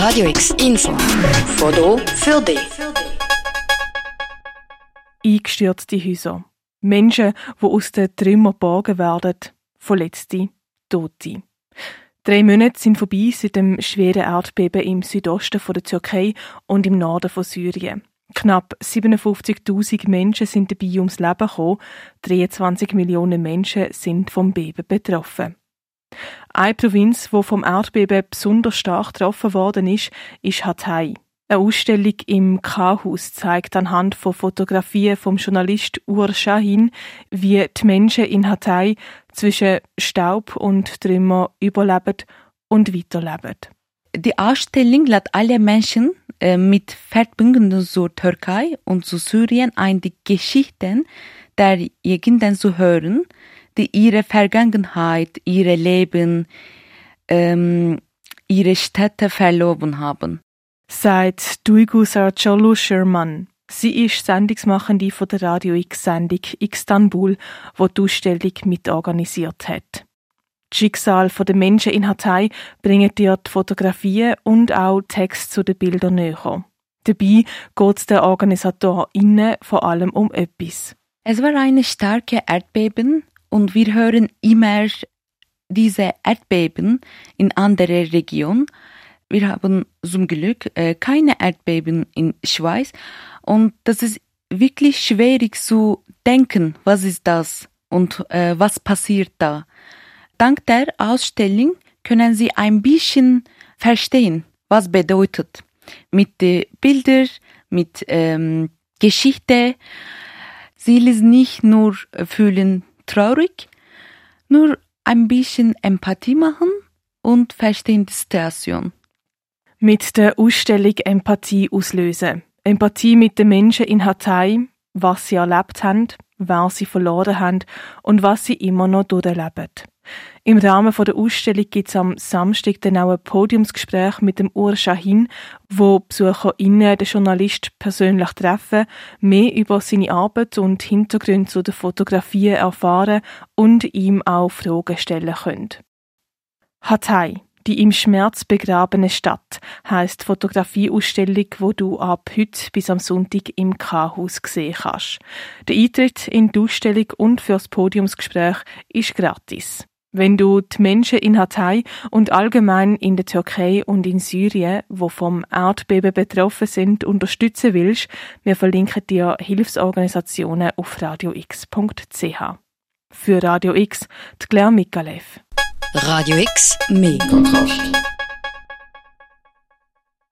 Radio X Info. Foto für dich. Eingestürzte Häuser. Menschen, die aus den Trümmern geborgen werden. Verletzte, Tote. Drei Monate sind vorbei seit dem schweren Erdbeben im Südosten der Türkei und im Norden von Syrien. Knapp 57.000 Menschen sind dabei ums Leben gekommen. 23 Millionen Menschen sind vom Beben betroffen. Eine Provinz, die vom Erdbeben besonders stark getroffen worden ist, ist Hatay. Eine Ausstellung im K-Haus zeigt anhand von Fotografien vom Journalist Ur Shahin, wie die Menschen in Hatay zwischen Staub und Trümmer überleben und weiterleben. Die Ausstellung lädt alle Menschen äh, mit Verbindungen zur Türkei und zu Syrien ein, die Geschichten der Jegenden zu hören, die ihre Vergangenheit, ihre Leben, ähm, ihre Städte verloren haben. Sagt Duygu Saracolu Sherman. Sie ist Sendungsmachende von der Radio X-Sendung Istanbul, wo die Ausstellung mitorganisiert hat. Das Schicksal der Menschen in Hatay bringen dir die Fotografien und auch Text zu den Bildern näher. Dabei geht es den OrganisatorInnen vor allem um etwas. Es war eine starke Erdbeben und wir hören immer diese Erdbeben in andere Regionen. Wir haben zum Glück äh, keine Erdbeben in Schweiz und das ist wirklich schwierig zu denken, was ist das und äh, was passiert da. Dank der Ausstellung können Sie ein bisschen verstehen, was bedeutet. Mit den Bildern, mit ähm, Geschichte. Sie lesen nicht nur fühlen traurig, nur ein bisschen Empathie machen und verstehen die Situation. Mit der Ausstellung Empathie auslösen. Empathie mit den Menschen in Hatay, was sie erlebt haben, wer sie verloren haben und was sie immer noch durchleben. Im Rahmen der Ausstellung gibt es am Samstag dann auch ein Podiumsgespräch mit dem Ur Shahin, wo BesucherInnen den Journalist persönlich treffen, mehr über seine Arbeit und Hintergründe zu der Fotografie erfahren und ihm auch Fragen stellen können. Hatay, die im Schmerz begrabene Stadt, heisst Fotografieausstellung, wo du ab heute bis am Sonntag im K-Haus sehen kannst. Der Eintritt in die Ausstellung und fürs Podiumsgespräch ist gratis. Wenn du die Menschen in Hatay und allgemein in der Türkei und in Syrien, wo vom Erdbeben betroffen sind, unterstützen willst, wir verlinken dir Hilfsorganisationen auf radiox.ch. Für Radio X, die Claire Mikalev. Radio X, mehr Kontrast.